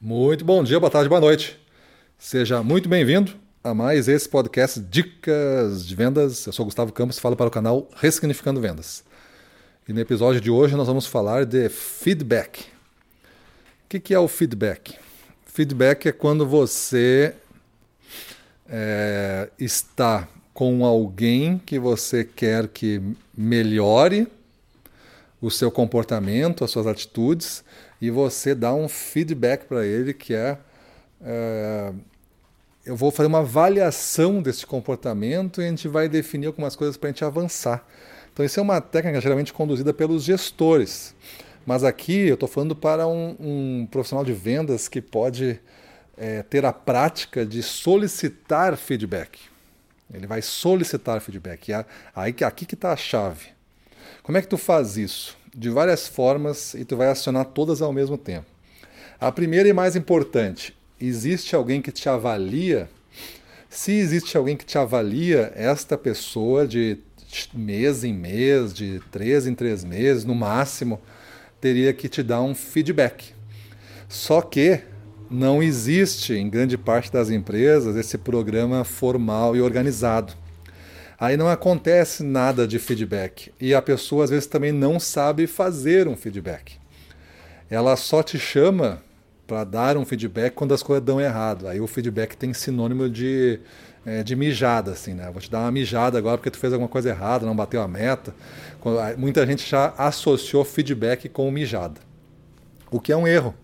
Muito bom dia, boa tarde, boa noite. Seja muito bem-vindo a mais esse podcast Dicas de Vendas. Eu sou Gustavo Campos e falo para o canal Ressignificando Vendas. E no episódio de hoje nós vamos falar de feedback. O que é o feedback? Feedback é quando você é, está com alguém que você quer que melhore o seu comportamento, as suas atitudes, e você dá um feedback para ele que é, é, eu vou fazer uma avaliação desse comportamento e a gente vai definir algumas coisas para a gente avançar. Então isso é uma técnica geralmente conduzida pelos gestores, mas aqui eu estou falando para um, um, profissional de vendas que pode é, ter a prática de solicitar feedback. Ele vai solicitar feedback. E aí aqui que está a chave. Como é que tu faz isso? de várias formas e tu vai acionar todas ao mesmo tempo. A primeira e mais importante, existe alguém que te avalia? Se existe alguém que te avalia, esta pessoa de mês em mês, de três em três meses, no máximo, teria que te dar um feedback. Só que não existe, em grande parte das empresas, esse programa formal e organizado. Aí não acontece nada de feedback. E a pessoa às vezes também não sabe fazer um feedback. Ela só te chama para dar um feedback quando as coisas dão errado. Aí o feedback tem sinônimo de, é, de mijada, assim, né? Vou te dar uma mijada agora porque tu fez alguma coisa errada, não bateu a meta. Muita gente já associou feedback com mijada. O que é um erro,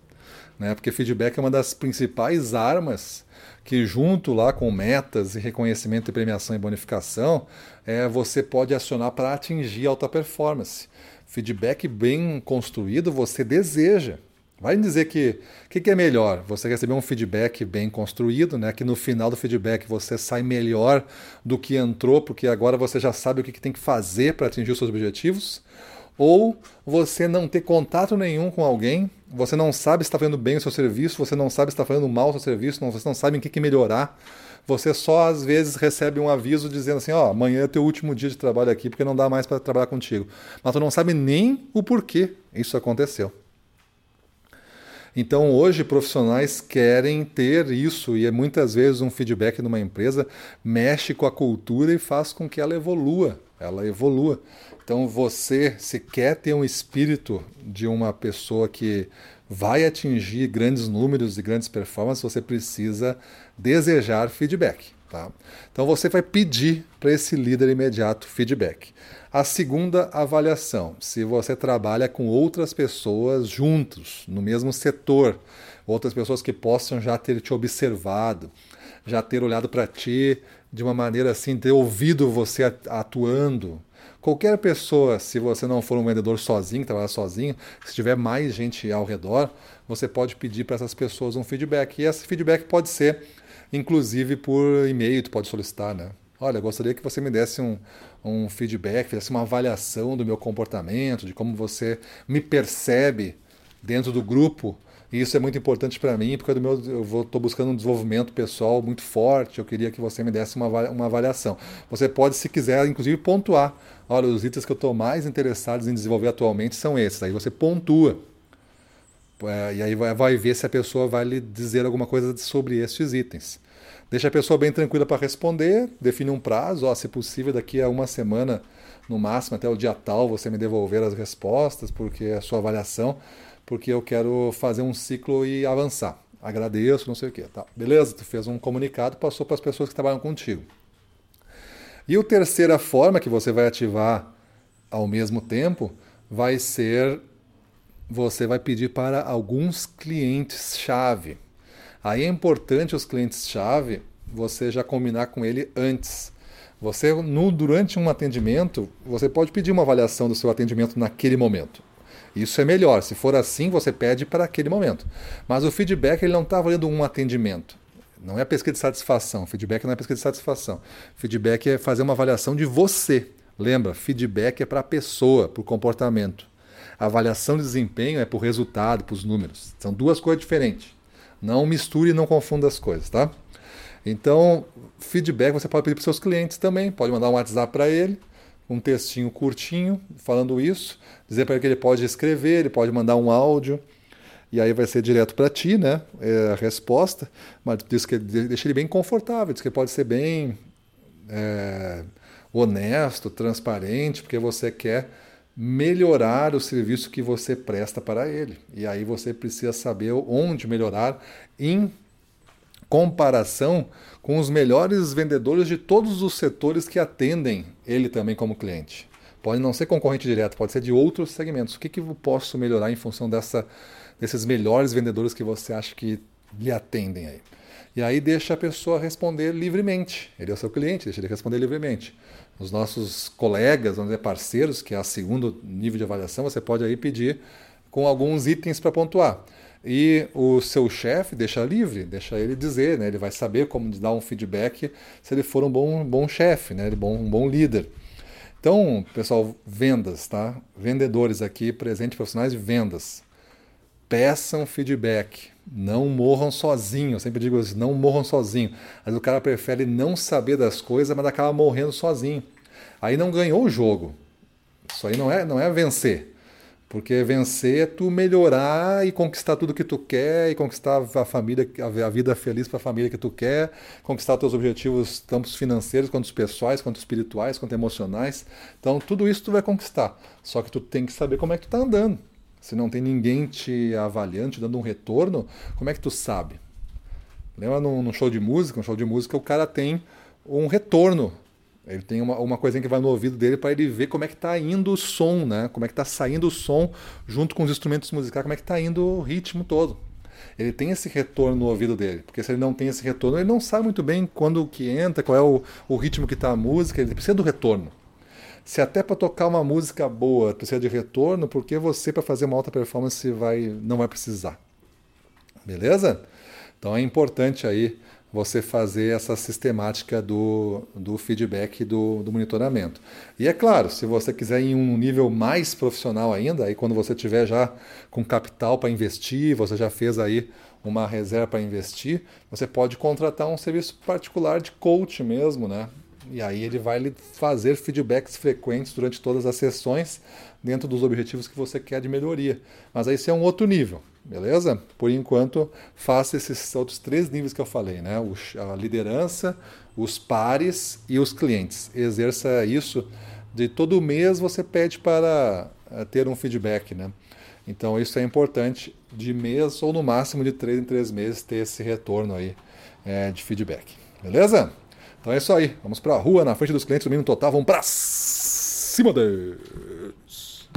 né? Porque feedback é uma das principais armas que junto lá com metas e reconhecimento e premiação e bonificação, é, você pode acionar para atingir alta performance. Feedback bem construído você deseja. Vai dizer que o que, que, é melhor? Você receber um feedback bem construído, né? Que no final do feedback você sai melhor do que entrou, porque agora você já sabe o que, que tem que fazer para atingir os seus objetivos, ou você não ter contato nenhum com alguém, você não sabe se está fazendo bem o seu serviço, você não sabe se está fazendo mal o seu serviço, você não sabe em que, que melhorar. Você só às vezes recebe um aviso dizendo assim: ó, oh, amanhã é teu último dia de trabalho aqui porque não dá mais para trabalhar contigo. Mas tu não sabe nem o porquê isso aconteceu. Então hoje profissionais querem ter isso e é muitas vezes um feedback numa empresa mexe com a cultura e faz com que ela evolua, ela evolua. Então você, se quer ter um espírito de uma pessoa que vai atingir grandes números e grandes performances, você precisa desejar feedback. Tá? Então você vai pedir para esse líder imediato feedback. A segunda avaliação, se você trabalha com outras pessoas juntos, no mesmo setor, outras pessoas que possam já ter te observado, já ter olhado para ti de uma maneira assim, ter ouvido você atuando, Qualquer pessoa, se você não for um vendedor sozinho, trabalhar sozinho, se tiver mais gente ao redor, você pode pedir para essas pessoas um feedback. E esse feedback pode ser, inclusive, por e-mail, tu pode solicitar, né? Olha, gostaria que você me desse um, um feedback, fizesse uma avaliação do meu comportamento, de como você me percebe dentro do grupo e isso é muito importante para mim, porque meu, eu estou buscando um desenvolvimento pessoal muito forte. Eu queria que você me desse uma, uma avaliação. Você pode, se quiser, inclusive pontuar. Olha, os itens que eu estou mais interessado em desenvolver atualmente são esses. Aí você pontua. É, e aí vai, vai ver se a pessoa vai lhe dizer alguma coisa sobre esses itens. Deixa a pessoa bem tranquila para responder, define um prazo, ó, se possível, daqui a uma semana, no máximo até o dia tal, você me devolver as respostas, porque é a sua avaliação porque eu quero fazer um ciclo e avançar. Agradeço, não sei o quê. Tá. Beleza, tu fez um comunicado, passou para as pessoas que trabalham contigo. E a terceira forma que você vai ativar ao mesmo tempo vai ser você vai pedir para alguns clientes-chave. Aí é importante os clientes-chave você já combinar com ele antes. Você, no, durante um atendimento, você pode pedir uma avaliação do seu atendimento naquele momento. Isso é melhor. Se for assim, você pede para aquele momento. Mas o feedback ele não está valendo um atendimento. Não é pesquisa de satisfação. Feedback não é pesquisa de satisfação. Feedback é fazer uma avaliação de você. Lembra, feedback é para a pessoa, para o comportamento. A avaliação de desempenho é para o resultado, para os números. São duas coisas diferentes. Não misture e não confunda as coisas, tá? Então, feedback você pode pedir para seus clientes também. Pode mandar um WhatsApp para ele um textinho curtinho falando isso, dizer para ele que ele pode escrever, ele pode mandar um áudio. e aí vai ser direto para ti, né? É a resposta, mas diz que deixa ele bem confortável, diz que pode ser bem é, honesto, transparente, porque você quer melhorar o serviço que você presta para ele. E aí você precisa saber onde melhorar em comparação com os melhores vendedores de todos os setores que atendem ele também como cliente. Pode não ser concorrente direto, pode ser de outros segmentos. O que, que eu posso melhorar em função dessa, desses melhores vendedores que você acha que lhe atendem aí? E aí deixa a pessoa responder livremente. Ele é o seu cliente, deixa ele responder livremente. Os nossos colegas, vamos dizer, parceiros, que é o segundo nível de avaliação, você pode aí pedir com alguns itens para pontuar. E o seu chefe deixa livre, deixa ele dizer, né? ele vai saber como dar um feedback se ele for um bom, bom chefe, né? bom, um bom líder. Então, pessoal, vendas, tá? Vendedores aqui, presente profissionais de vendas. Peçam feedback. Não morram sozinhos. Eu sempre digo isso, não morram sozinhos. Mas o cara prefere não saber das coisas, mas acaba morrendo sozinho. Aí não ganhou o jogo. Isso aí não é, não é vencer. Porque vencer é tu melhorar e conquistar tudo que tu quer, e conquistar a família, a vida feliz para a família que tu quer, conquistar teus objetivos, tanto financeiros, quanto pessoais, quanto espirituais, quanto emocionais. Então, tudo isso tu vai conquistar. Só que tu tem que saber como é que tu tá andando. Se não tem ninguém te avaliando, te dando um retorno, como é que tu sabe? Lembra num show de música? Um show de música, o cara tem um retorno ele tem uma, uma coisinha que vai no ouvido dele para ele ver como é que está indo o som, né? Como é que está saindo o som junto com os instrumentos musicais, como é que está indo o ritmo todo. Ele tem esse retorno no ouvido dele, porque se ele não tem esse retorno, ele não sabe muito bem quando que entra, qual é o, o ritmo que está a música, ele precisa do retorno. Se até para tocar uma música boa precisa de retorno, porque você para fazer uma alta performance vai não vai precisar. Beleza? Então é importante aí você fazer essa sistemática do, do feedback do, do monitoramento. E é claro, se você quiser ir em um nível mais profissional ainda, aí quando você tiver já com capital para investir, você já fez aí uma reserva para investir, você pode contratar um serviço particular de coach mesmo, né? E aí ele vai lhe fazer feedbacks frequentes durante todas as sessões dentro dos objetivos que você quer de melhoria. Mas aí isso é um outro nível. Beleza? Por enquanto, faça esses outros três níveis que eu falei, né? a liderança, os pares e os clientes. Exerça isso. De todo mês você pede para eh, ter um feedback, né? Então isso é importante de mês ou no máximo de três em três meses ter esse retorno aí é, de feedback. Beleza? Então é isso aí. Vamos para a rua, na frente dos clientes, domínio total. Vamos para cima deles.